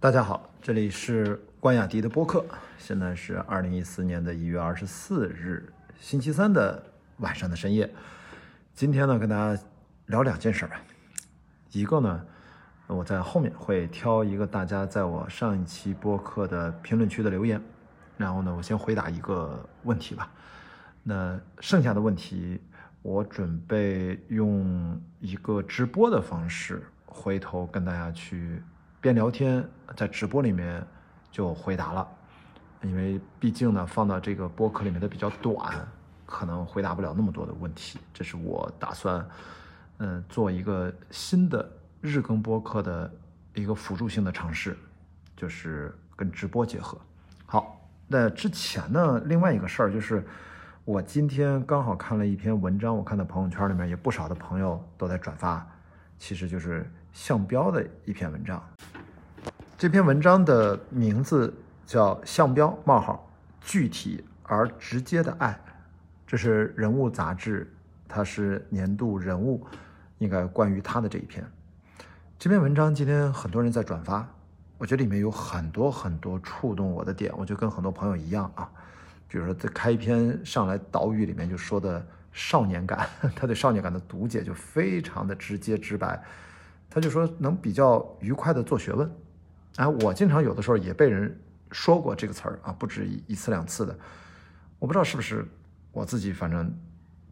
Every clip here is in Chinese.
大家好，这里是关雅迪的播客。现在是二零一四年的一月二十四日，星期三的晚上的深夜。今天呢，跟大家聊两件事吧。一个呢，我在后面会挑一个大家在我上一期播客的评论区的留言，然后呢，我先回答一个问题吧。那剩下的问题，我准备用一个直播的方式，回头跟大家去。边聊天，在直播里面就回答了，因为毕竟呢，放到这个播客里面的比较短，可能回答不了那么多的问题。这是我打算，嗯，做一个新的日更播客的一个辅助性的尝试，就是跟直播结合。好，那之前呢，另外一个事儿就是，我今天刚好看了一篇文章，我看到朋友圈里面有不少的朋友都在转发，其实就是向标的一篇文章。这篇文章的名字叫《向标冒号具体而直接的爱》，这是人物杂志，它是年度人物，应该关于他的这一篇。这篇文章今天很多人在转发，我觉得里面有很多很多触动我的点，我就跟很多朋友一样啊，比如说在开篇上来导语里面就说的少年感，他对少年感的读解就非常的直接直白，他就说能比较愉快的做学问。哎，我经常有的时候也被人说过这个词儿啊，不止一一次两次的。我不知道是不是我自己，反正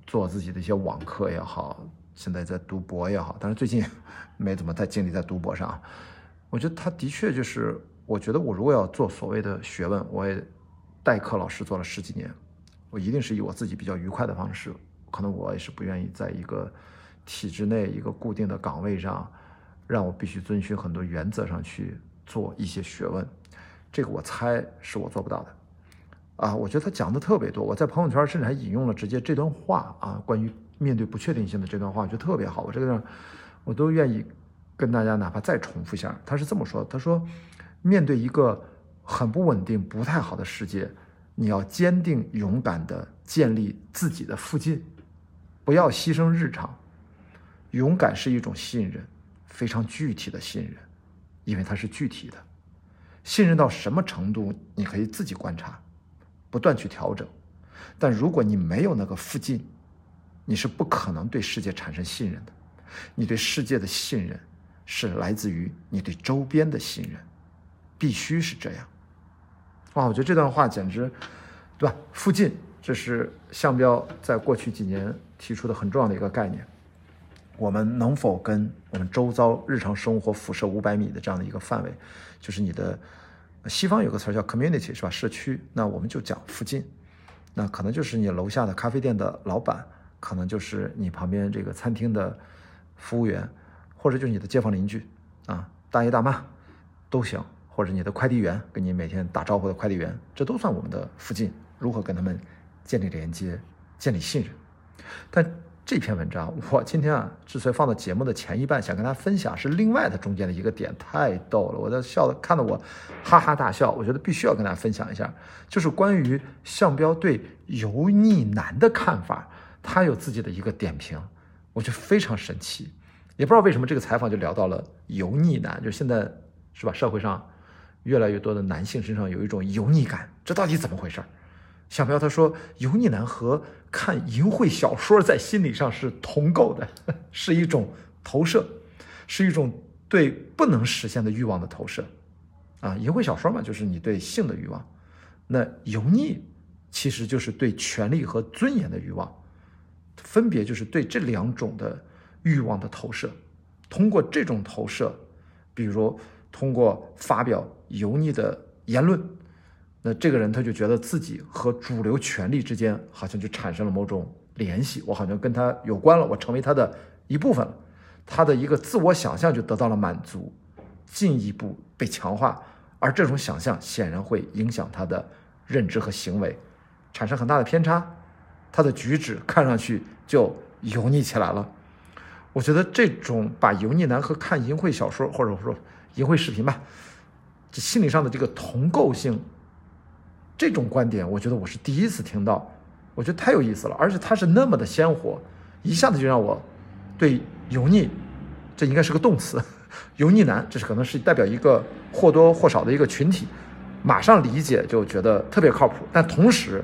做自己的一些网课也好，现在在读博也好，但是最近没怎么太精力在读博上。我觉得他的确就是，我觉得我如果要做所谓的学问，我也代课老师做了十几年，我一定是以我自己比较愉快的方式。可能我也是不愿意在一个体制内一个固定的岗位上，让我必须遵循很多原则上去。做一些学问，这个我猜是我做不到的，啊，我觉得他讲的特别多，我在朋友圈甚至还引用了直接这段话啊，关于面对不确定性的这段话，我觉得特别好，我这个我都愿意跟大家哪怕再重复一下，他是这么说的，他说，面对一个很不稳定、不太好的世界，你要坚定勇敢的建立自己的附近，不要牺牲日常，勇敢是一种信任，非常具体的信任。因为它是具体的，信任到什么程度，你可以自己观察，不断去调整。但如果你没有那个附近，你是不可能对世界产生信任的。你对世界的信任是来自于你对周边的信任，必须是这样。哇，我觉得这段话简直，对吧？附近，这是项标在过去几年提出的很重要的一个概念。我们能否跟我们周遭日常生活辐射五百米的这样的一个范围，就是你的西方有个词儿叫 community 是吧？社区，那我们就讲附近，那可能就是你楼下的咖啡店的老板，可能就是你旁边这个餐厅的服务员，或者就是你的街坊邻居啊，大爷大妈都行，或者你的快递员跟你每天打招呼的快递员，这都算我们的附近。如何跟他们建立连接、建立信任？但这篇文章，我今天啊，之所以放到节目的前一半，想跟大家分享，是另外的中间的一个点，太逗了，我在笑的，看得我哈哈大笑。我觉得必须要跟大家分享一下，就是关于向标对油腻男的看法，他有自己的一个点评，我觉得非常神奇。也不知道为什么这个采访就聊到了油腻男，就现在是吧？社会上越来越多的男性身上有一种油腻感，这到底怎么回事？向标他说，油腻男和看淫秽小说在心理上是同构的，是一种投射，是一种对不能实现的欲望的投射。啊，淫秽小说嘛，就是你对性的欲望；那油腻其实就是对权力和尊严的欲望，分别就是对这两种的欲望的投射。通过这种投射，比如通过发表油腻的言论。那这个人他就觉得自己和主流权力之间好像就产生了某种联系，我好像跟他有关了，我成为他的一部分了，他的一个自我想象就得到了满足，进一步被强化，而这种想象显然会影响他的认知和行为，产生很大的偏差，他的举止看上去就油腻起来了。我觉得这种把油腻男和看淫秽小说或者说淫秽视频吧，这心理上的这个同构性。这种观点，我觉得我是第一次听到，我觉得太有意思了，而且它是那么的鲜活，一下子就让我对油腻，这应该是个动词，油腻男，这是可能是代表一个或多或少的一个群体，马上理解就觉得特别靠谱。但同时，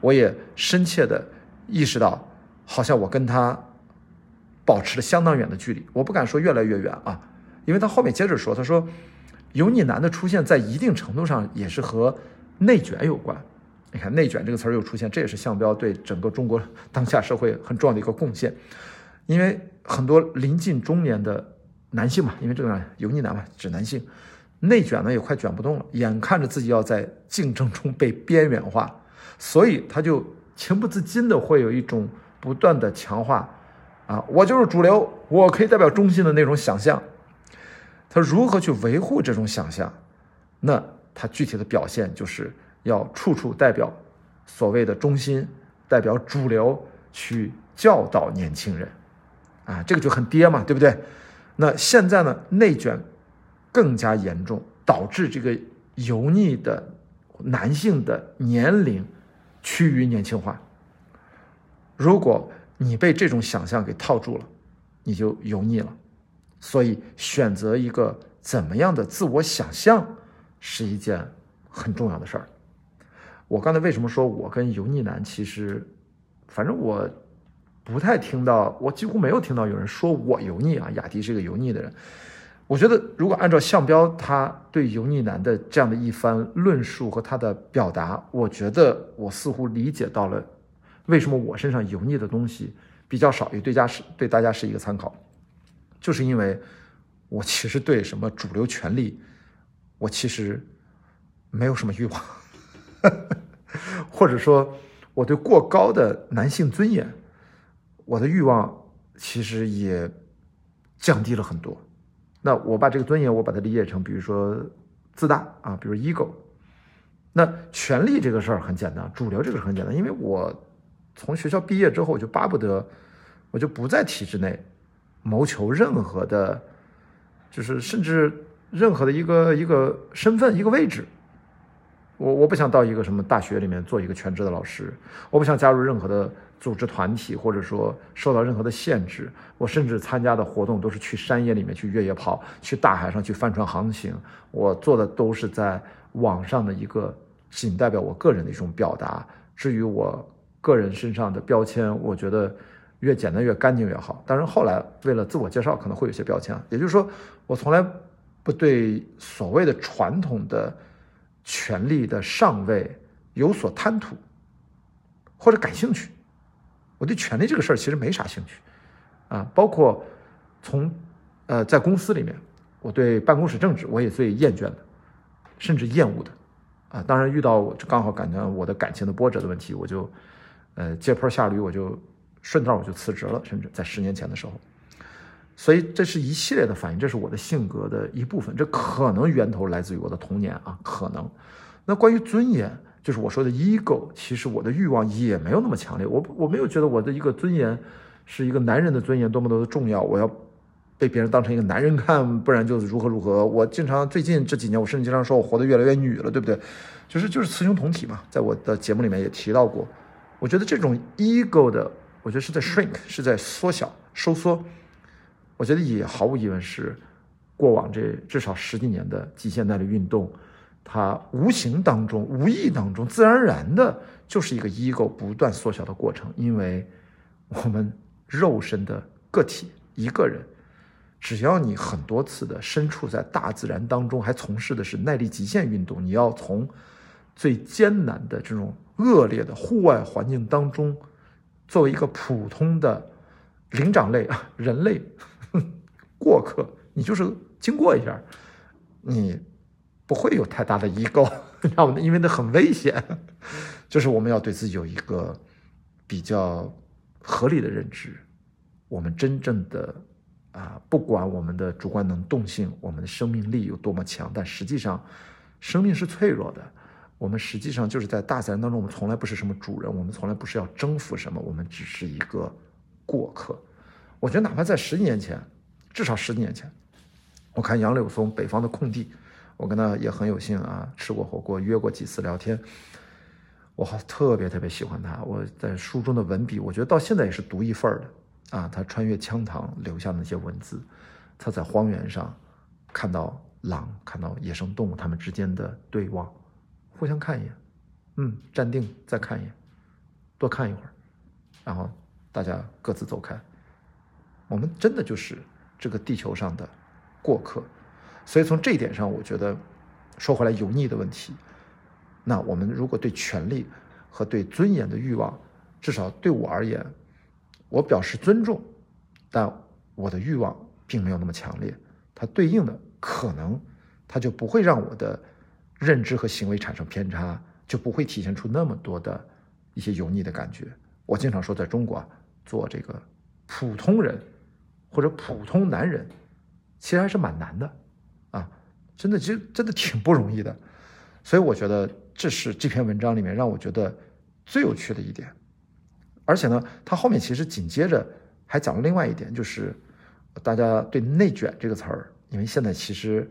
我也深切的意识到，好像我跟他保持了相当远的距离。我不敢说越来越远啊，因为他后面接着说，他说油腻男的出现在一定程度上也是和内卷有关。你看“内卷”这个词儿又出现，这也是项标对整个中国当下社会很重要的一个贡献。因为很多临近中年的男性嘛，因为这个油腻男嘛，指男性，内卷呢也快卷不动了，眼看着自己要在竞争中被边缘化，所以他就情不自禁的会有一种不断的强化，啊，我就是主流，我可以代表中心的那种想象。他如何去维护这种想象？那他具体的表现就是要处处代表所谓的中心，代表主流去教导年轻人。啊，这个就很爹嘛，对不对？那现在呢，内卷更加严重，导致这个油腻的男性的年龄趋于年轻化。如果你被这种想象给套住了，你就油腻了。所以，选择一个怎么样的自我想象是一件很重要的事儿。我刚才为什么说我跟油腻男其实，反正我。不太听到，我几乎没有听到有人说我油腻啊。雅迪是一个油腻的人，我觉得如果按照向标他对油腻男的这样的一番论述和他的表达，我觉得我似乎理解到了为什么我身上油腻的东西比较少，也对家是对大家是一个参考，就是因为我其实对什么主流权利，我其实没有什么欲望，或者说我对过高的男性尊严。我的欲望其实也降低了很多。那我把这个尊严，我把它理解成，比如说自大啊，比如 ego。那权力这个事儿很简单，主流这个很简单，因为我从学校毕业之后，我就巴不得我就不在体制内谋求任何的，就是甚至任何的一个一个身份一个位置。我我不想到一个什么大学里面做一个全职的老师，我不想加入任何的。组织团体，或者说受到任何的限制，我甚至参加的活动都是去山野里面去越野跑，去大海上去帆船航行。我做的都是在网上的一个仅代表我个人的一种表达。至于我个人身上的标签，我觉得越简单越干净越好。当然后来为了自我介绍，可能会有些标签。也就是说，我从来不对所谓的传统的权力的上位有所贪图或者感兴趣。我对权力这个事儿其实没啥兴趣，啊，包括从呃在公司里面，我对办公室政治我也最厌倦的，甚至厌恶的，啊，当然遇到我刚好感觉我的感情的波折的问题，我就呃接坡下驴，我就顺道我就辞职了，甚至在十年前的时候，所以这是一系列的反应，这是我的性格的一部分，这可能源头来自于我的童年啊，可能。那关于尊严。就是我说的 ego，其实我的欲望也没有那么强烈。我我没有觉得我的一个尊严是一个男人的尊严多么多的重要。我要被别人当成一个男人看，不然就是如何如何。我经常最近这几年，我甚至经常说我活得越来越女了，对不对？就是就是雌雄同体嘛。在我的节目里面也提到过。我觉得这种 ego 的，我觉得是在 shrink，是在缩小收缩。我觉得也毫无疑问是过往这至少十几年的极限耐力运动。它无形当中、无意当中、自然而然的，就是一个 ego 不断缩小的过程。因为我们肉身的个体一个人，只要你很多次的身处在大自然当中，还从事的是耐力极限运动，你要从最艰难的这种恶劣的户外环境当中，作为一个普通的灵长类啊人类过客，你就是经过一下，你。不会有太大的 ego，知道吗？因为那很危险。就是我们要对自己有一个比较合理的认知。我们真正的啊，不管我们的主观能动性、我们的生命力有多么强，但实际上，生命是脆弱的。我们实际上就是在大自然当中，我们从来不是什么主人，我们从来不是要征服什么，我们只是一个过客。我觉得，哪怕在十几年前，至少十几年前，我看杨柳松《北方的空地》。我跟他也很有幸啊，吃过火锅，约过几次聊天。我好特别特别喜欢他。我在书中的文笔，我觉得到现在也是独一份儿的啊。他穿越羌塘留下那些文字，他在荒原上看到狼，看到野生动物，他们之间的对望，互相看一眼，嗯，站定再看一眼，多看一会儿，然后大家各自走开。我们真的就是这个地球上的过客，所以从这一点上，我觉得说回来油腻的问题，那我们如果对权力和对尊严的欲望，至少对我而言，我表示尊重，但我的欲望并没有那么强烈，它对应的可能，它就不会让我的认知和行为产生偏差，就不会体现出那么多的一些油腻的感觉。我经常说，在中国啊，做这个普通人。或者普通男人，其实还是蛮难的，啊，真的，其实真的挺不容易的，所以我觉得这是这篇文章里面让我觉得最有趣的一点，而且呢，他后面其实紧接着还讲了另外一点，就是大家对“内卷”这个词儿，因为现在其实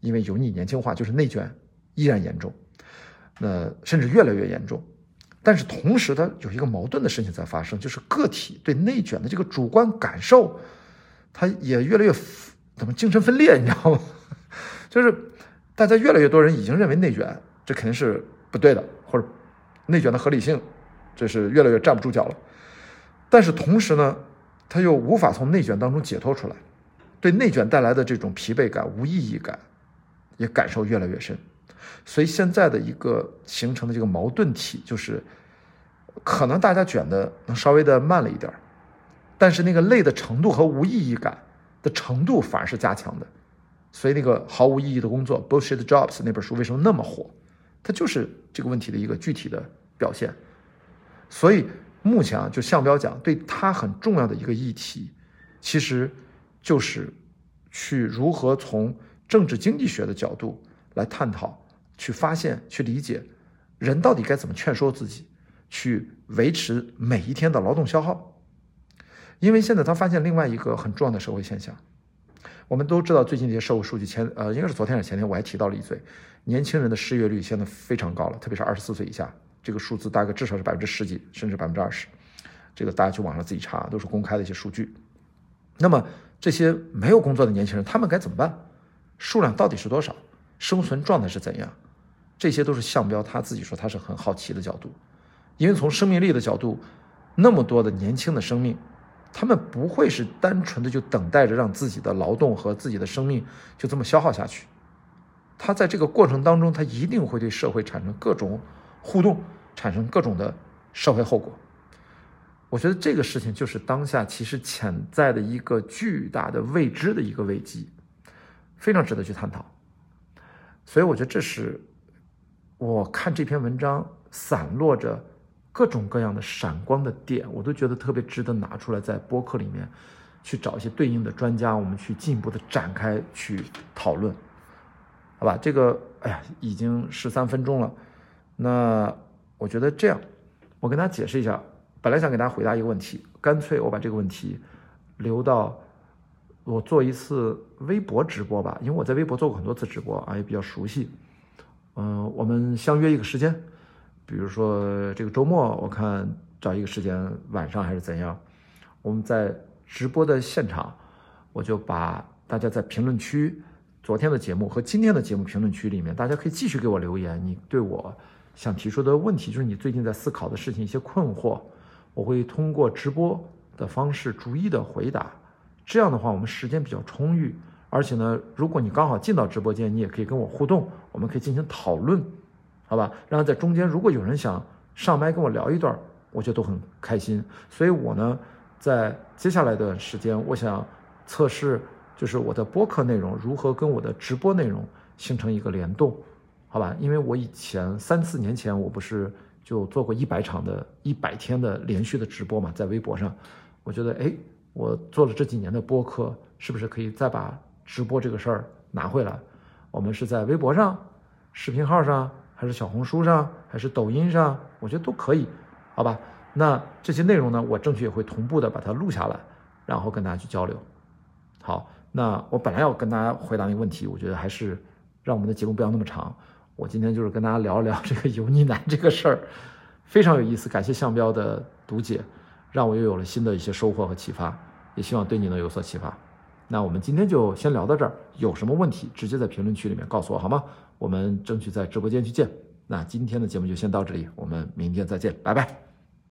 因为油腻年轻化，就是内卷依然严重，那甚至越来越严重，但是同时它有一个矛盾的事情在发生，就是个体对内卷的这个主观感受。他也越来越怎么精神分裂，你知道吗？就是大家越来越多人已经认为内卷这肯定是不对的，或者内卷的合理性这是越来越站不住脚了。但是同时呢，他又无法从内卷当中解脱出来，对内卷带来的这种疲惫感、无意义感也感受越来越深。所以现在的一个形成的这个矛盾体，就是可能大家卷的能稍微的慢了一点但是那个累的程度和无意义感的程度反而是加强的，所以那个毫无意义的工作《Bullshit Jobs》那本书为什么那么火？它就是这个问题的一个具体的表现。所以目前啊，就向标讲，对他很重要的一个议题，其实就是去如何从政治经济学的角度来探讨、去发现、去理解人到底该怎么劝说自己，去维持每一天的劳动消耗。因为现在他发现另外一个很重要的社会现象，我们都知道最近这些社会数据，前呃应该是昨天还是前天，我还提到了一嘴，年轻人的失业率现在非常高了，特别是二十四岁以下，这个数字大概至少是百分之十几，甚至百分之二十，这个大家去网上自己查，都是公开的一些数据。那么这些没有工作的年轻人，他们该怎么办？数量到底是多少？生存状态是怎样？这些都是项标他自己说他是很好奇的角度，因为从生命力的角度，那么多的年轻的生命。他们不会是单纯的就等待着让自己的劳动和自己的生命就这么消耗下去，他在这个过程当中，他一定会对社会产生各种互动，产生各种的社会后果。我觉得这个事情就是当下其实潜在的一个巨大的未知的一个危机，非常值得去探讨。所以我觉得这是我看这篇文章散落着。各种各样的闪光的点，我都觉得特别值得拿出来，在播客里面去找一些对应的专家，我们去进一步的展开去讨论，好吧？这个，哎呀，已经十三分钟了，那我觉得这样，我跟大家解释一下，本来想给大家回答一个问题，干脆我把这个问题留到我做一次微博直播吧，因为我在微博做过很多次直播啊，也比较熟悉。嗯，我们相约一个时间。比如说这个周末，我看找一个时间，晚上还是怎样，我们在直播的现场，我就把大家在评论区昨天的节目和今天的节目评论区里面，大家可以继续给我留言，你对我想提出的问题，就是你最近在思考的事情一些困惑，我会通过直播的方式逐一的回答。这样的话，我们时间比较充裕，而且呢，如果你刚好进到直播间，你也可以跟我互动，我们可以进行讨论。好吧，然后在中间，如果有人想上麦跟我聊一段，我觉得都很开心。所以我呢，在接下来的时间，我想测试，就是我的播客内容如何跟我的直播内容形成一个联动，好吧？因为我以前三四年前，我不是就做过一百场的一百天的连续的直播嘛，在微博上，我觉得，哎，我做了这几年的播客，是不是可以再把直播这个事儿拿回来？我们是在微博上、视频号上。还是小红书上，还是抖音上，我觉得都可以，好吧？那这些内容呢，我争取也会同步的把它录下来，然后跟大家去交流。好，那我本来要跟大家回答那个问题，我觉得还是让我们的节目不要那么长。我今天就是跟大家聊一聊这个油腻男这个事儿，非常有意思。感谢向标的读解，让我又有了新的一些收获和启发，也希望对你能有所启发。那我们今天就先聊到这儿，有什么问题直接在评论区里面告诉我好吗？我们争取在直播间去见。那今天的节目就先到这里，我们明天再见，拜拜。